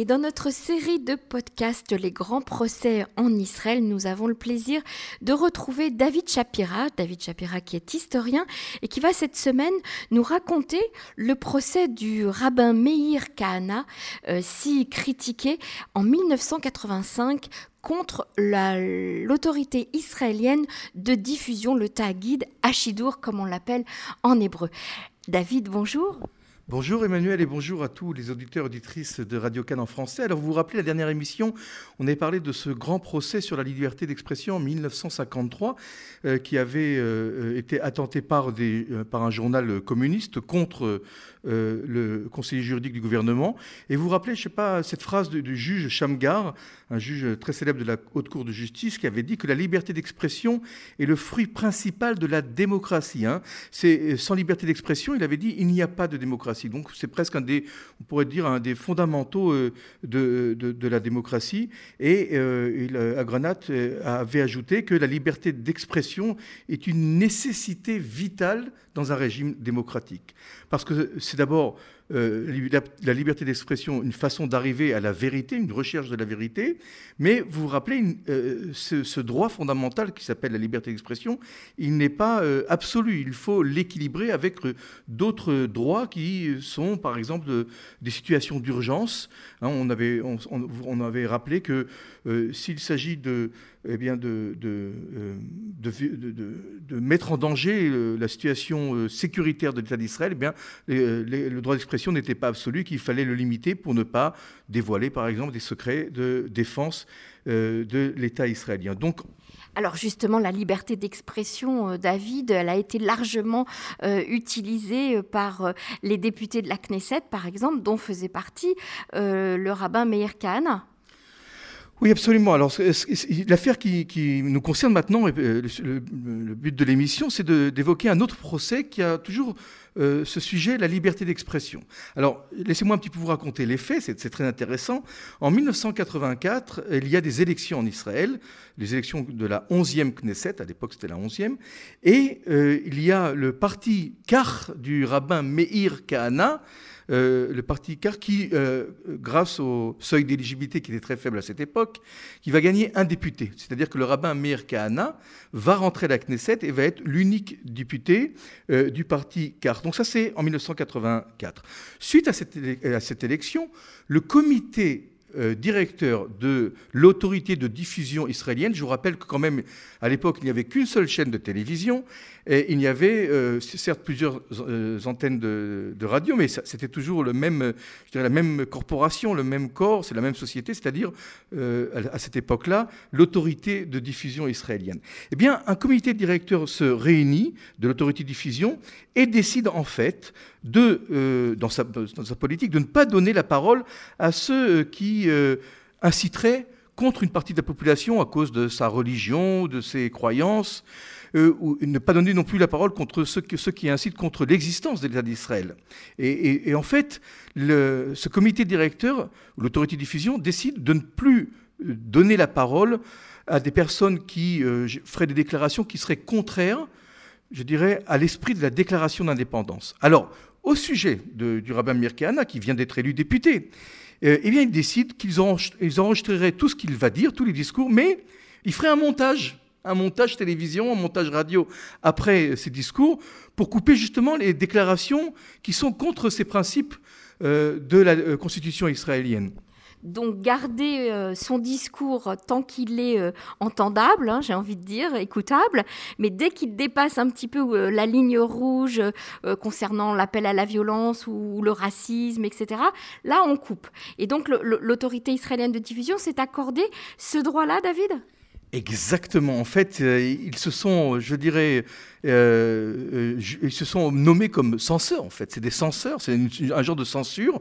Et dans notre série de podcasts Les grands procès en Israël, nous avons le plaisir de retrouver David Shapira, David Shapira qui est historien et qui va cette semaine nous raconter le procès du rabbin Meir Kahana, euh, si critiqué en 1985 contre l'autorité israélienne de diffusion, le Tagid Ashidur, comme on l'appelle en hébreu. David, bonjour. Bonjour Emmanuel et bonjour à tous les auditeurs et auditrices de Radio Cannes en français. Alors vous vous rappelez la dernière émission, on avait parlé de ce grand procès sur la liberté d'expression en 1953 euh, qui avait euh, été attenté euh, par un journal communiste contre le conseiller juridique du gouvernement. Et vous vous rappelez, je sais pas, cette phrase du, juge Shamgar, un juge très célèbre de la Haute Cour de justice, qui avait dit que la liberté d'expression est le fruit principal de la démocratie. Hein. C'est sans liberté d'expression, il avait dit, il n'y a pas de démocratie. Donc c'est presque un des, on pourrait dire, un des fondamentaux euh, de, de, la démocratie. Et euh, il, Agranat euh, avait ajouté que la liberté d'expression est une nécessité vitale dans un régime démocratique. Parce que c'est d'abord euh, la, liberté d'expression, une façon d'arriver à la vérité, une recherche de la vérité, mais vous vous rappelez, euh, ce, droit fondamental qui s'appelle la liberté d'expression, il n'est pas euh, absolu, il faut l'équilibrer avec d'autres droits qui sont, par exemple, des situations d'urgence. Hein, on, avait, on, avait rappelé que s'il s'agit de, eh bien de, de, mettre en danger la situation sécuritaire de l'État d'Israël, eh le droit d'expression n'était pas absolue, qu'il fallait le limiter pour ne pas dévoiler, par exemple, des secrets de défense euh, de l'État israélien. Donc, alors justement, la liberté d'expression, euh, David, elle a été largement euh, utilisée par les députés de la Knesset, par exemple, dont faisait partie le rabbin Meir Kahana. Oui, absolument. Alors, l'affaire qui, nous concerne maintenant, le, le but de l'émission, c'est d'évoquer un autre procès qui a toujours euh, ce sujet, la liberté d'expression. Alors, laissez-moi un petit peu vous raconter les faits, c'est très intéressant. En 1984, il y a des élections en Israël, les élections de la 11e Knesset, à l'époque c'était la 11e, et euh, il y a le parti Kar du rabbin Meir Kahana, euh, le parti CAR qui, grâce au seuil d'éligibilité qui était très faible à cette époque, qui va gagner un député. C'est-à-dire que le rabbin Meir Kahana va rentrer à la Knesset et va être l'unique député du parti CAR. Donc ça, c'est en 1984. Suite à cette, à cette élection, le comité euh, directeur de l'autorité de diffusion israélienne. Je vous rappelle que quand même, à l'époque, il n'y avait qu'une seule chaîne de télévision et il y avait euh, certes plusieurs euh, antennes de, radio, mais c'était toujours le même, je dirais, la même corporation, le même corps, c'est la même société, c'est-à-dire à cette époque-là, l'autorité de diffusion israélienne. Eh bien, un comité directeur se réunit de l'autorité de diffusion et décide en fait de, dans, sa, politique de ne pas donner la parole à ceux qui euh, inciterait contre une partie de la population à cause de sa religion, de ses croyances, euh, ou ne pas donner non plus la parole contre ceux, qui incitent contre l'existence de l'État d'Israël. Et, en fait, ce comité directeur, l'autorité de diffusion, décide de ne plus donner la parole à des personnes qui euh, feraient des déclarations qui seraient contraires, je dirais, à l'esprit de la déclaration d'indépendance. Alors, au sujet du rabbin Mirkeana, qui vient d'être élu député, euh, eh bien, ils décident qu'ils enregistreraient tout ce qu'il va dire, tous les discours, mais ils feraient un montage, un montage télévision, un montage radio après ces discours, pour couper justement les déclarations qui sont contre ces principes euh, de la euh, Constitution israélienne. Donc garder euh, son discours tant qu'il est euh, entendable, hein, j'ai envie de dire, écoutable, mais dès qu'il dépasse un petit peu euh, la ligne rouge concernant l'appel à la violence ou le racisme, etc., là on coupe. Et donc l'autorité israélienne de diffusion s'est accordé ce droit-là, David? Exactement. En fait, ils se sont, je dirais, euh, ils se sont nommés comme censeurs. En fait, c'est des censeurs. C'est un genre de censure.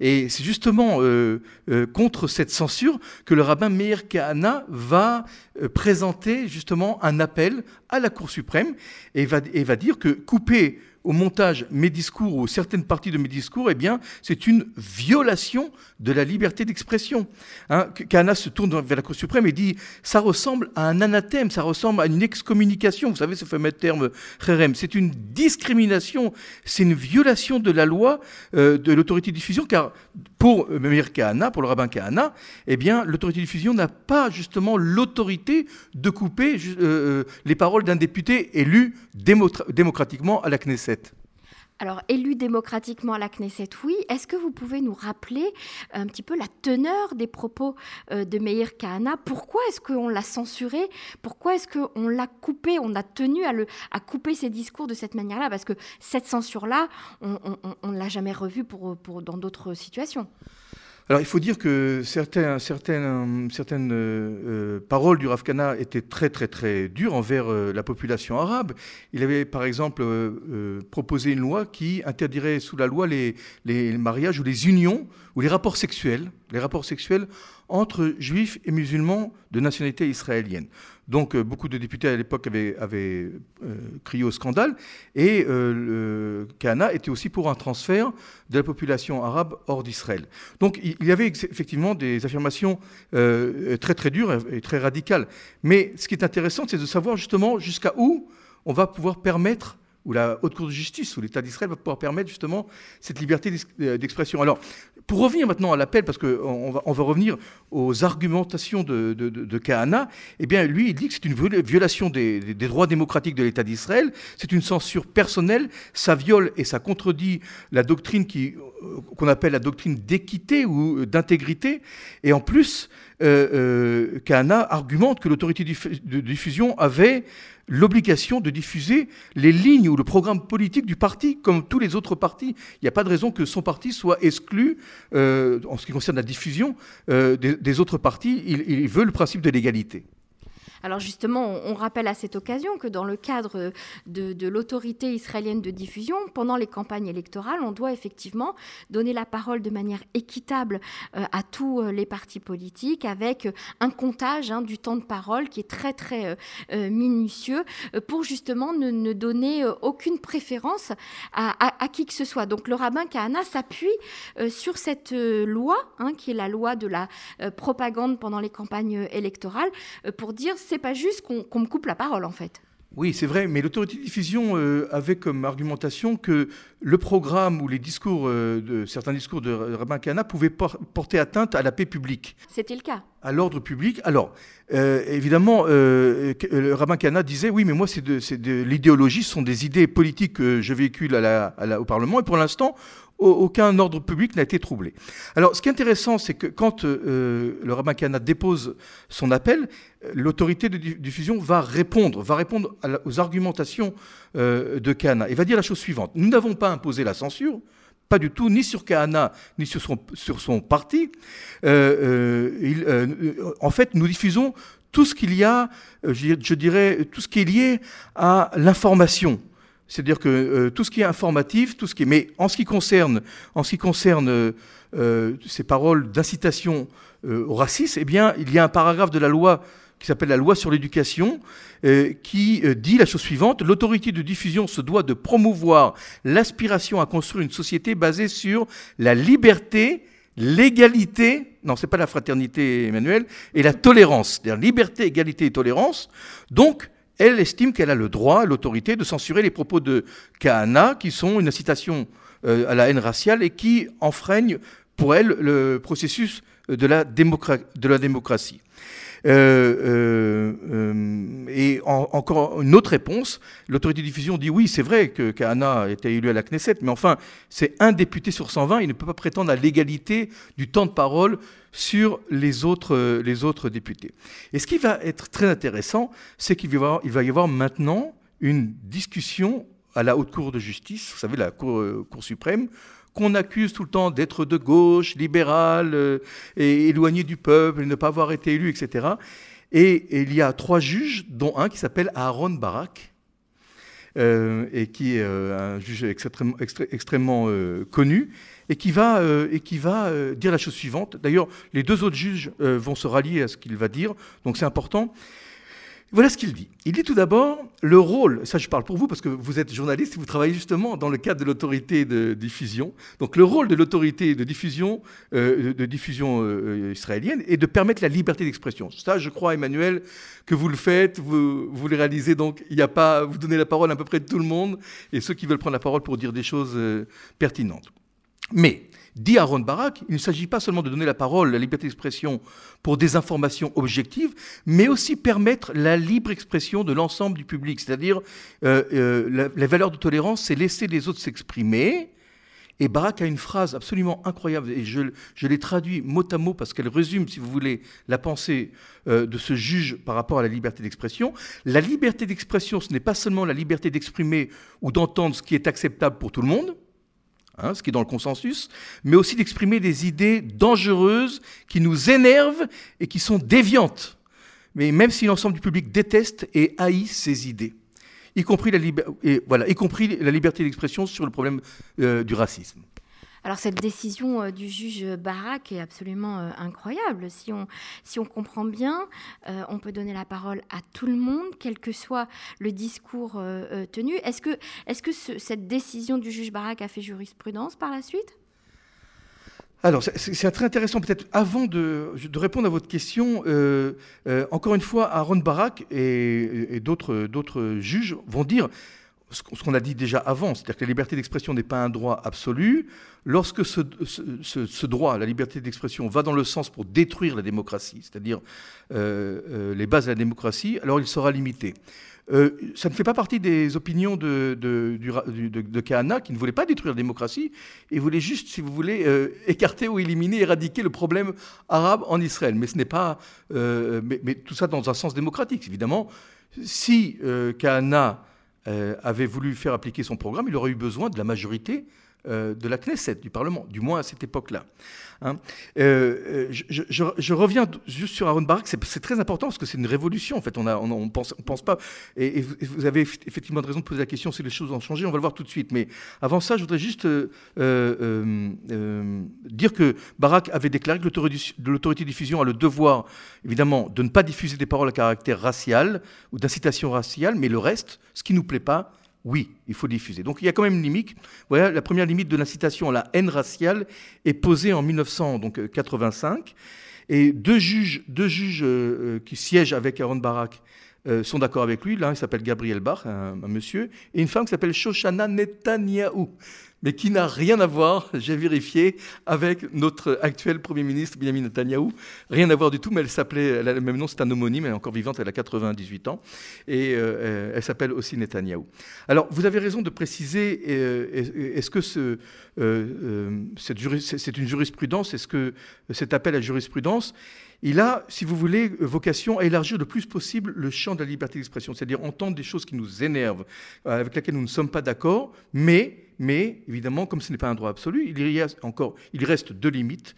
Et c'est justement euh, euh, contre cette censure que le rabbin Meir Kahana va présenter justement un appel à la Cour suprême et va, et va dire que couper au montage mes discours ou certaines parties de mes discours, eh bien, c'est une violation de la liberté d'expression. Hein, se tourne vers la Cour suprême et dit ça ressemble à un anathème, ça ressemble à une excommunication. Vous savez ce fameux terme kherem. C'est une discrimination, c'est une violation de la loi euh, de l'autorité de diffusion, car pour Meir Kahana, pour le rabbin Kahana, eh bien, l'autorité de diffusion n'a pas justement l'autorité de couper euh, euh, les paroles d'un député élu démocratiquement à la Knesset. Alors, élu démocratiquement à la Knesset, oui. Est-ce que vous pouvez nous rappeler un petit peu la teneur des propos euh, de Meir Kahana? Pourquoi est-ce qu'on l'a censuré? Pourquoi est-ce qu'on l'a coupé? On a tenu à, couper ses discours de cette manière-là Parce que cette censure-là, on ne l'a jamais revue pour, dans d'autres situations. Alors il faut dire que certaines, certaines, certaines euh, paroles du Rav étaient très très très dures envers euh, la population arabe. Il avait par exemple euh, proposé une loi qui interdirait sous la loi les, les, mariages ou les unions ou les rapports sexuels, les rapports sexuels entre juifs et musulmans de nationalité israélienne. Donc euh, beaucoup de députés à l'époque avaient, euh, crié au scandale et euh, le Kahana était aussi pour un transfert de la population arabe hors d'Israël. Donc il y avait effectivement des affirmations très très dures et très radicales. Mais ce qui est intéressant, c'est de savoir justement jusqu'à où on va pouvoir permettre où la Haute Cour de justice, où l'État d'Israël va pouvoir permettre justement cette liberté euh, d'expression. Alors, pour revenir maintenant à l'appel, parce qu'on va, on va revenir aux argumentations de, de, Kahana, eh bien, lui, il dit que c'est une violation des, droits démocratiques de l'État d'Israël, c'est une censure personnelle, ça viole et ça contredit la doctrine euh, qu'on appelle la doctrine d'équité ou d'intégrité, et en plus, euh, euh, Kahana argumente que l'autorité de diffusion avait l'obligation de diffuser les lignes ou le programme politique du parti, comme tous les autres partis. Il n'y a pas de raison que son parti soit exclu, euh, en ce qui concerne la diffusion, des, autres partis. il veut le principe de l'égalité. Alors justement, on, rappelle à cette occasion que dans le cadre de, l'autorité israélienne de diffusion, pendant les campagnes électorales, on doit effectivement donner la parole de manière équitable euh, à tous euh, les partis politiques, avec euh, un comptage hein, du temps de parole qui est très très minutieux, pour justement ne, donner aucune préférence à, qui que ce soit. Donc le rabbin Kahana s'appuie sur cette loi, hein, qui est la loi de la propagande pendant les campagnes électorales, pour dire c'est pas juste qu'on me coupe la parole, en fait. Oui, c'est vrai, mais l'autorité de diffusion euh, avait comme argumentation que le programme ou les discours, euh, de, certains discours de Rabin pouvaient porter atteinte à la paix publique. C'était le cas. À l'ordre public. Alors, euh, évidemment, le Rabbin Kana disait oui, mais moi, c'est de, de l'idéologie, ce sont des idées politiques que je véhicule au Parlement, et pour l'instant, aucun ordre public n'a été troublé. Alors, ce qui est intéressant, c'est que quand euh, le rabbin Kana dépose son appel, l'autorité de diffusion va répondre, va répondre aux argumentations euh, de Kana et va dire la chose suivante nous n'avons pas imposé la censure. Pas du tout, ni sur Kahana, ni sur son, parti. Euh, en fait, nous diffusons tout ce qu'il y a, je dirais, tout ce qui est lié à l'information. C'est-à-dire que euh, tout ce qui est informatif, tout ce qui est... Mais en ce qui concerne, euh, euh, ces paroles d'incitation au racisme, eh bien, il y a un paragraphe de la loi qui s'appelle la loi sur l'éducation, qui dit la chose suivante l'autorité de diffusion se doit de promouvoir l'aspiration à construire une société basée sur la liberté, l'égalité, non, c'est pas la fraternité, Emmanuel, et la tolérance, c'est-à-dire liberté, égalité et tolérance. Donc, elle estime qu'elle a le droit, l'autorité de censurer les propos de Kahana, qui sont une incitation euh, à la haine raciale et qui enfreignent pour elle le processus de la, de la démocratie. Euh, euh, et encore une autre réponse, l'autorité de diffusion dit oui, c'est vrai que Kahana été élu à la Knesset, mais enfin, c'est un député sur 120, il ne peut pas prétendre à l'égalité du temps de parole sur les autres, députés. Et ce qui va être très intéressant, c'est qu'il va, y avoir maintenant une discussion à la Haute Cour de justice, vous savez, la Cour suprême, qu'on accuse tout le temps d'être de gauche, libéral, euh, et éloigné du peuple, ne pas avoir été élu, etc. Et, il y a trois juges, dont un qui s'appelle Aaron Barak, euh, et qui est euh, un juge extrêmement, extrêmement connu, et qui va, et qui va dire la chose suivante. D'ailleurs, les deux autres juges vont se rallier à ce qu'il va dire, donc c'est important. Voilà ce qu'il dit. Il dit tout d'abord le rôle, ça je parle pour vous parce que vous êtes journaliste et vous travaillez justement dans le cadre de l'autorité de diffusion. Donc le rôle de l'autorité de diffusion, euh, de diffusion euh, israélienne est de permettre la liberté d'expression. Ça, je crois, Emmanuel, que vous le faites, vous, vous le réalisez. Donc il n'y a pas, vous donnez la parole à peu près de tout le monde et ceux qui veulent prendre la parole pour dire des choses euh, pertinentes. Mais Dit Aaron Barak, il ne s'agit pas seulement de donner la parole, la liberté d'expression pour des informations objectives, mais aussi permettre la libre expression de l'ensemble du public. C'est-à-dire, euh, euh, la, valeur de tolérance, c'est laisser les autres s'exprimer. Et Barak a une phrase absolument incroyable, et je, l'ai traduit mot à mot parce qu'elle résume, si vous voulez, la pensée euh, de ce juge par rapport à la liberté d'expression. La liberté d'expression, ce n'est pas seulement la liberté d'exprimer ou d'entendre ce qui est acceptable pour tout le monde, Hein, ce qui est dans le consensus, mais aussi d'exprimer des idées dangereuses qui nous énervent et qui sont déviantes. Mais même si l'ensemble du public déteste et haït ces idées, y compris la, liberté d'expression sur le problème euh, du racisme. Alors cette décision euh, du juge Barak est absolument euh, incroyable. Si on, si on comprend bien, euh, on peut donner la parole à tout le monde, quel que soit le discours tenu. Est-ce que, est -ce que cette décision du juge Barak a fait jurisprudence par la suite? Alors, c'est très intéressant. Peut-être avant de, de, répondre à votre question, encore une fois, Aaron Barak et, et d'autres juges vont dire ce qu'on a dit déjà avant, c'est-à-dire que la liberté d'expression n'est pas un droit absolu. Lorsque ce, droit, la liberté d'expression, va dans le sens pour détruire la démocratie, c'est-à-dire euh, euh, les bases de la démocratie, alors il sera limité. Euh, ça ne fait pas partie des opinions de, de, Kahana, qui ne voulait pas détruire la démocratie, et voulait juste, si vous voulez, écarter ou éliminer, éradiquer le problème arabe en Israël. Mais ce n'est pas, mais, mais, tout ça dans un sens démocratique, évidemment. Si Kahana avait voulu faire appliquer son programme, il aurait eu besoin de la majorité euh, de la Knesset, du Parlement, du moins à cette époque-là. Hein. Euh, je, reviens juste sur Aaron Barak, c'est très important parce que c'est une révolution, en fait, on ne pense, pas, et, vous avez effectivement raison de poser la question si les choses ont changé, on va le voir tout de suite, mais avant ça, je voudrais juste dire que Barak avait déclaré que l'autorité de diffusion a le devoir, évidemment, de ne pas diffuser des paroles à caractère racial ou d'incitation raciale, mais le reste, ce qui ne nous plaît pas, oui, il faut diffuser. Donc il y a quand même une limite. Voilà, la première limite de l'incitation à la haine raciale est posée en 1985. Et deux juges, deux juges euh, euh, qui siègent avec Aaron Barak euh, sont d'accord avec lui. L'un, s'appelle Gabriel Bach, un, monsieur, et une femme qui s'appelle Shoshana Netanyahu mais qui n'a rien à voir, j'ai vérifié, avec notre actuel Premier ministre, Benjamin Netanyahu. Rien à voir du tout, mais elle s'appelait, elle a le même nom, c'est un homonyme, elle est encore vivante, elle a 98 ans, et euh, elle s'appelle aussi Netanyahu. Alors, vous avez raison de préciser, euh, est-ce que ce, euh, c'est une jurisprudence, est-ce que cet appel à jurisprudence, il a, si vous voulez, vocation à élargir le plus possible le champ de la liberté d'expression, c'est-à-dire entendre des choses qui nous énervent, avec lesquelles nous ne sommes pas d'accord, mais mais évidemment, comme ce n'est pas un droit absolu, il, y a encore, il reste deux limites.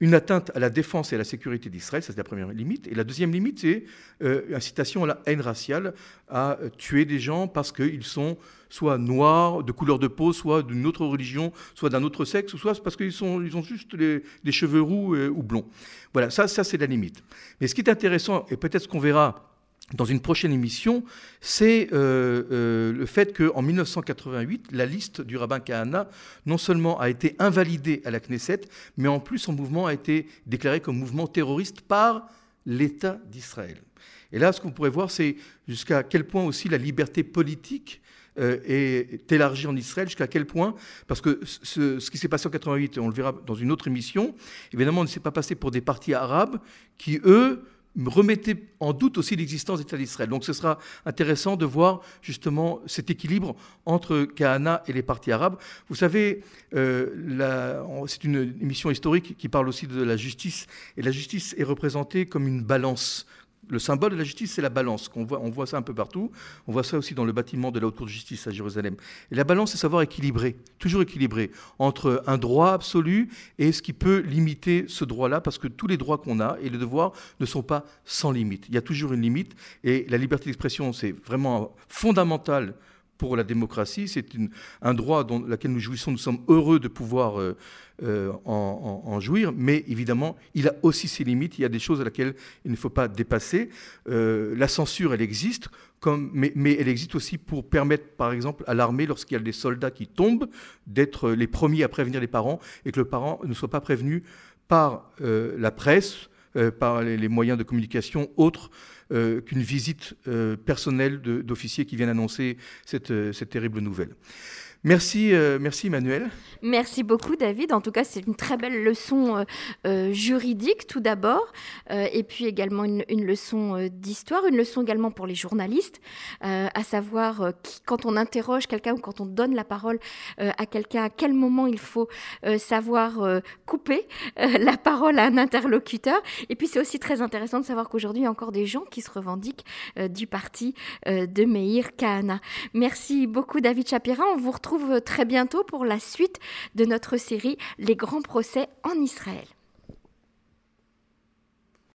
Une atteinte à la défense et à la sécurité d'Israël, ça c'est la première limite. Et la deuxième limite, c'est euh, incitation à la haine raciale, à tuer des gens parce qu'ils sont soit noirs, de couleur de peau, soit d'une autre religion, soit d'un autre sexe, soit parce qu'ils ils ont juste les, cheveux roux euh, ou blonds. Voilà, ça, ça c'est la limite. Mais ce qui est intéressant, et peut-être ce qu'on verra dans une prochaine émission, c'est euh, euh, le fait qu'en 1988, la liste du rabbin Kahana non seulement a été invalidée à la Knesset, mais en plus son mouvement a été déclaré comme mouvement terroriste par l'État d'Israël. Et là, ce qu'on pourrait voir, c'est jusqu'à quel point aussi la liberté politique euh, est élargie en Israël, jusqu'à quel point, parce que ce, ce qui s'est passé en 88, on le verra dans une autre émission, évidemment, ne s'est pas passé pour des partis arabes qui, eux, remettait en doute aussi l'existence d'État d'Israël. Donc ce sera intéressant de voir justement cet équilibre entre Kahana et les partis arabes. Vous savez, euh, c'est une émission historique qui parle aussi de la justice, et la justice est représentée comme une balance, le symbole de la justice, c'est la balance. On voit, on voit ça un peu partout. On voit ça aussi dans le bâtiment de la Haute Cour de justice à Jérusalem. Et la balance, c'est savoir équilibrer, toujours équilibrer, entre un droit absolu et ce qui peut limiter ce droit-là, parce que tous les droits qu'on a et les devoirs ne sont pas sans limite. Il y a toujours une limite. Et la liberté d'expression, c'est vraiment fondamental pour la démocratie, c'est un droit dont lequel nous jouissons, nous sommes heureux de pouvoir euh, euh, en, jouir, mais évidemment, il a aussi ses limites, il y a des choses à laquelle il ne faut pas dépasser. Euh, la censure, elle existe, mais, elle existe aussi pour permettre, par exemple, à l'armée, lorsqu'il y a des soldats qui tombent, d'être les premiers à prévenir les parents, et que le parent ne soit pas prévenu par la presse, par les, moyens de communication autres euh, qu'une visite euh, personnelle d'officiers qui viennent annoncer euh, cette terrible nouvelle. Merci, euh, merci Emmanuel. Merci beaucoup David. En tout cas, c'est une très belle leçon euh, euh, juridique tout d'abord, et puis également une, leçon d'histoire, une leçon également pour les journalistes, à savoir quand on interroge quelqu'un ou quand on donne la parole à quelqu'un, à quel moment il faut savoir couper la parole à un interlocuteur. Et puis c'est aussi très intéressant de savoir qu'aujourd'hui, il y a encore des gens qui se revendiquent du parti de Meir Kahana. Merci beaucoup David Chapira. On vous retrouve très bientôt pour la suite de notre série Les grands procès en Israël.